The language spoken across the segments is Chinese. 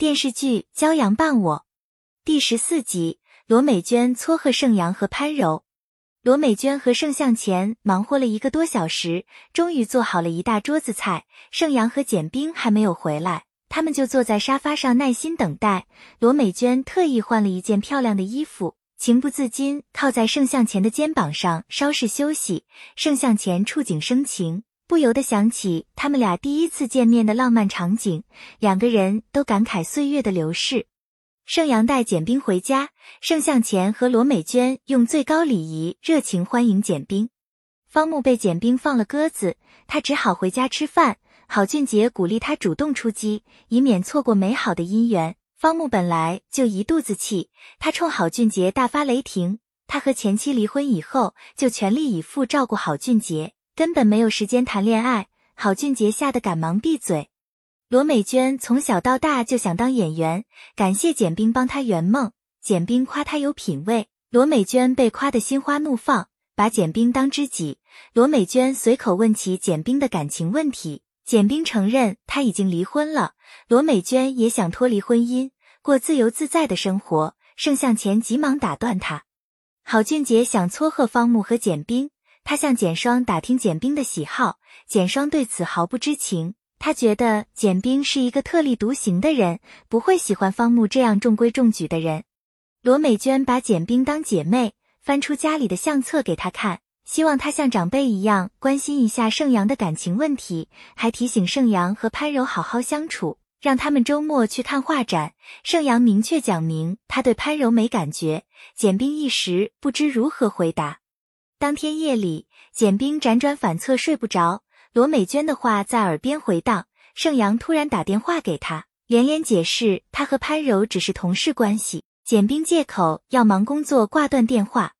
电视剧《骄阳伴我》第十四集，罗美娟撮合盛阳和潘柔。罗美娟和盛向前忙活了一个多小时，终于做好了一大桌子菜。盛阳和简冰还没有回来，他们就坐在沙发上耐心等待。罗美娟特意换了一件漂亮的衣服，情不自禁靠在盛向前的肩膀上稍事休息。盛向前触景生情。不由得想起他们俩第一次见面的浪漫场景，两个人都感慨岁月的流逝。盛阳带简冰回家，盛向前和罗美娟用最高礼仪热情欢迎简冰。方木被简冰放了鸽子，他只好回家吃饭。郝俊杰鼓励他主动出击，以免错过美好的姻缘。方木本来就一肚子气，他冲郝俊杰大发雷霆。他和前妻离婚以后，就全力以赴照顾郝俊杰。根本没有时间谈恋爱，郝俊杰吓得赶忙闭嘴。罗美娟从小到大就想当演员，感谢简冰帮她圆梦。简冰夸她有品位，罗美娟被夸得心花怒放，把简冰当知己。罗美娟随口问起简冰的感情问题，简冰承认他已经离婚了。罗美娟也想脱离婚姻，过自由自在的生活。盛向前急忙打断他，郝俊杰想撮合方木和简冰。他向简双打听简冰的喜好，简双对此毫不知情。他觉得简冰是一个特立独行的人，不会喜欢方木这样中规中矩的人。罗美娟把简冰当姐妹，翻出家里的相册给他看，希望他像长辈一样关心一下盛阳的感情问题，还提醒盛阳和潘柔好好相处，让他们周末去看画展。盛阳明确讲明他对潘柔没感觉，简冰一时不知如何回答。当天夜里，简冰辗转反侧睡不着，罗美娟的话在耳边回荡。盛阳突然打电话给他，连连解释他和潘柔只是同事关系。简冰借口要忙工作挂断电话。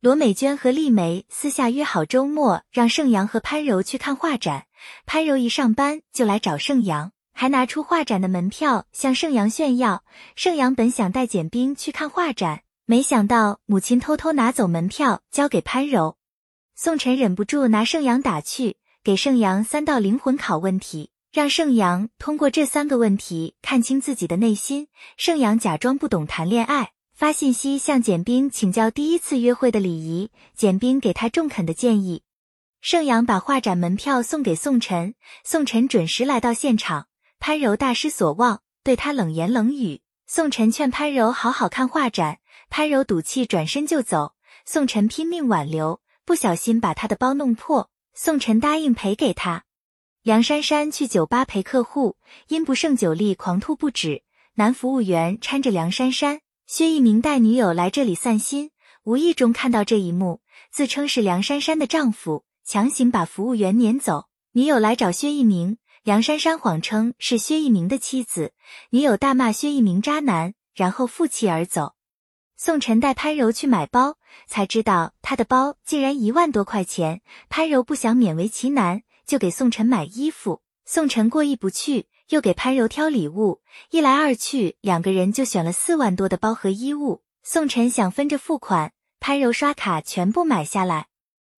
罗美娟和丽梅私下约好周末让盛阳和潘柔去看画展。潘柔一上班就来找盛阳，还拿出画展的门票向盛阳炫耀。盛阳本想带简冰去看画展。没想到母亲偷偷拿走门票交给潘柔，宋晨忍不住拿盛阳打趣，给盛阳三道灵魂拷问题，让盛阳通过这三个问题看清自己的内心。盛阳假装不懂谈恋爱，发信息向简冰请教第一次约会的礼仪，简冰给他中肯的建议。盛阳把画展门票送给宋晨，宋晨准时来到现场，潘柔大失所望，对他冷言冷语。宋晨劝潘柔好好看画展。潘柔赌气转身就走，宋晨拼命挽留，不小心把他的包弄破。宋晨答应赔给他。梁珊珊去酒吧陪客户，因不胜酒力狂吐不止。男服务员搀着梁珊珊，薛一鸣带女友来这里散心，无意中看到这一幕，自称是梁珊珊的丈夫，强行把服务员撵走。女友来找薛一鸣，梁珊珊谎称是薛一鸣的妻子，女友大骂薛一鸣渣男，然后负气而走。宋晨带潘柔去买包，才知道他的包竟然一万多块钱。潘柔不想勉为其难，就给宋晨买衣服。宋晨过意不去，又给潘柔挑礼物。一来二去，两个人就选了四万多的包和衣物。宋晨想分着付款，潘柔刷卡全部买下来。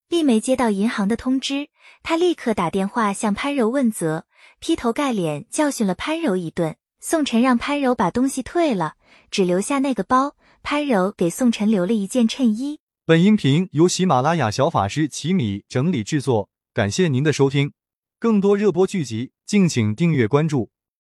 丽梅接到银行的通知，她立刻打电话向潘柔问责，劈头盖脸教训了潘柔一顿。宋晨让潘柔把东西退了，只留下那个包。潘柔给宋晨留了一件衬衣。本音频由喜马拉雅小法师奇米整理制作，感谢您的收听。更多热播剧集，敬请订阅关注。